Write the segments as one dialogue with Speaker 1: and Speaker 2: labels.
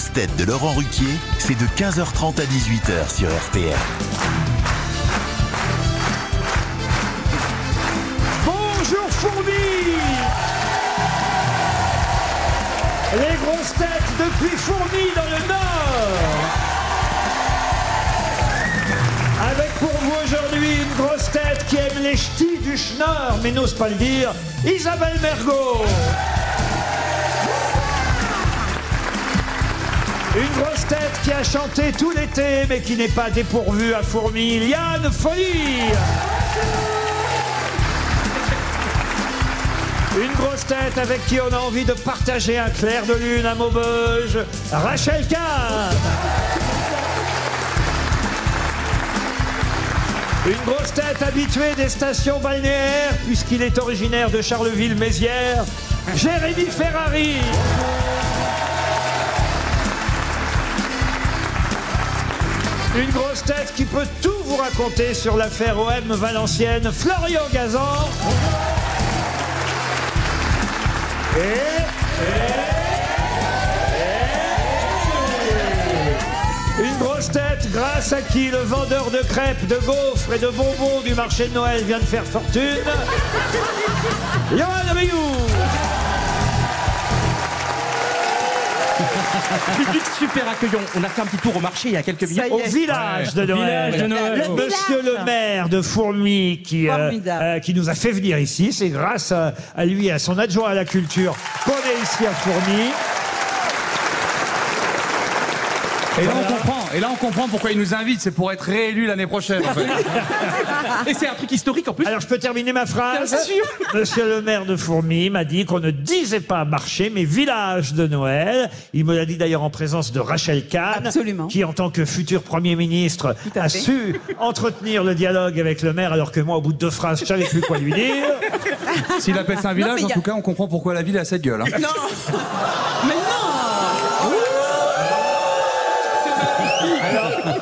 Speaker 1: grosses têtes de Laurent Ruquier, c'est de 15h30 à 18h sur RTL.
Speaker 2: Bonjour Fourmi. Les grosses têtes depuis Fourmi dans le Nord. Avec pour vous aujourd'hui une grosse tête qui aime les ch'tis du schnorr, mais n'ose pas le dire, Isabelle Mergot Une grosse tête qui a chanté tout l'été, mais qui n'est pas dépourvue à Fourmi, Liane Folie Une grosse tête avec qui on a envie de partager un clair de lune à Maubeuge, Rachel Kahn. Une grosse tête habituée des stations balnéaires, puisqu'il est originaire de Charleville-Mézières, Jérémy Ferrari. Une grosse tête qui peut tout vous raconter sur l'affaire OM Valenciennes, Florian Gazan. Et, Une grosse tête grâce à qui le vendeur de crêpes, de gaufres et de bonbons du marché de Noël vient de faire fortune. Johan Rioux.
Speaker 3: Public super accueillant. On a fait un petit tour au marché il y a quelques minutes.
Speaker 2: Au village de Noël.
Speaker 3: Village de Noël.
Speaker 4: Le
Speaker 2: Monsieur
Speaker 4: village.
Speaker 2: le maire de Fourmi qui, euh, euh, qui nous a fait venir ici. C'est grâce à, à lui et à son adjoint à la culture qu'on est ici à Fourmi.
Speaker 5: Et là, on comprend. Et là, on comprend pourquoi il nous invite. C'est pour être réélu l'année prochaine. En fait.
Speaker 3: Et c'est un truc historique en plus.
Speaker 2: Alors je peux terminer ma phrase
Speaker 3: Bien sûr.
Speaker 2: Monsieur le maire de Fourmi m'a dit qu'on ne disait pas marché, mais village de Noël. Il me l'a dit d'ailleurs en présence de Rachel Kahn,
Speaker 4: Absolument.
Speaker 2: qui en tant que futur Premier ministre a
Speaker 4: fait.
Speaker 2: su entretenir le dialogue avec le maire, alors que moi, au bout de deux phrases, je savais plus quoi lui dire.
Speaker 5: S'il appelle ça un village, en tout cas, on comprend pourquoi la ville a cette gueule. hein.
Speaker 4: Non Mais non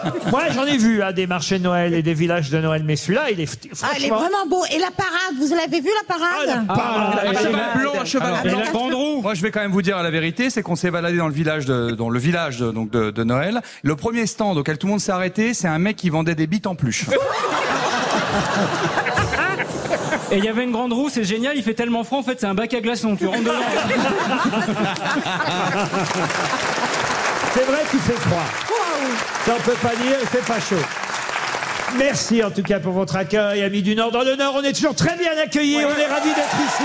Speaker 2: Moi, j'en ai vu hein, des marchés de Noël et des villages de Noël, mais celui-là, il est
Speaker 4: Ah, il est
Speaker 2: franchement.
Speaker 4: vraiment beau. Et la parade, vous l'avez vu la
Speaker 2: Ah, la
Speaker 4: parade
Speaker 2: parade.
Speaker 5: Un cheval blanc, un cheval
Speaker 3: Alors,
Speaker 5: blanc.
Speaker 3: et la grande roue.
Speaker 5: Moi, je vais quand même vous dire la vérité, c'est qu'on s'est baladé dans le village de, dans le village de, donc de, de Noël. Le premier stand auquel tout le monde s'est arrêté, c'est un mec qui vendait des bites en peluche.
Speaker 3: Et il y avait une grande roue, c'est génial, il fait tellement froid, en fait, c'est un bac à glaçons. Tu rentres dedans.
Speaker 2: C'est vrai qu'il fait froid. Ça, on peut pas dire, il fait pas chaud. Merci en tout cas pour votre accueil, amis du Nord. Dans le Nord, on est toujours très bien accueillis. On est ravis d'être ici.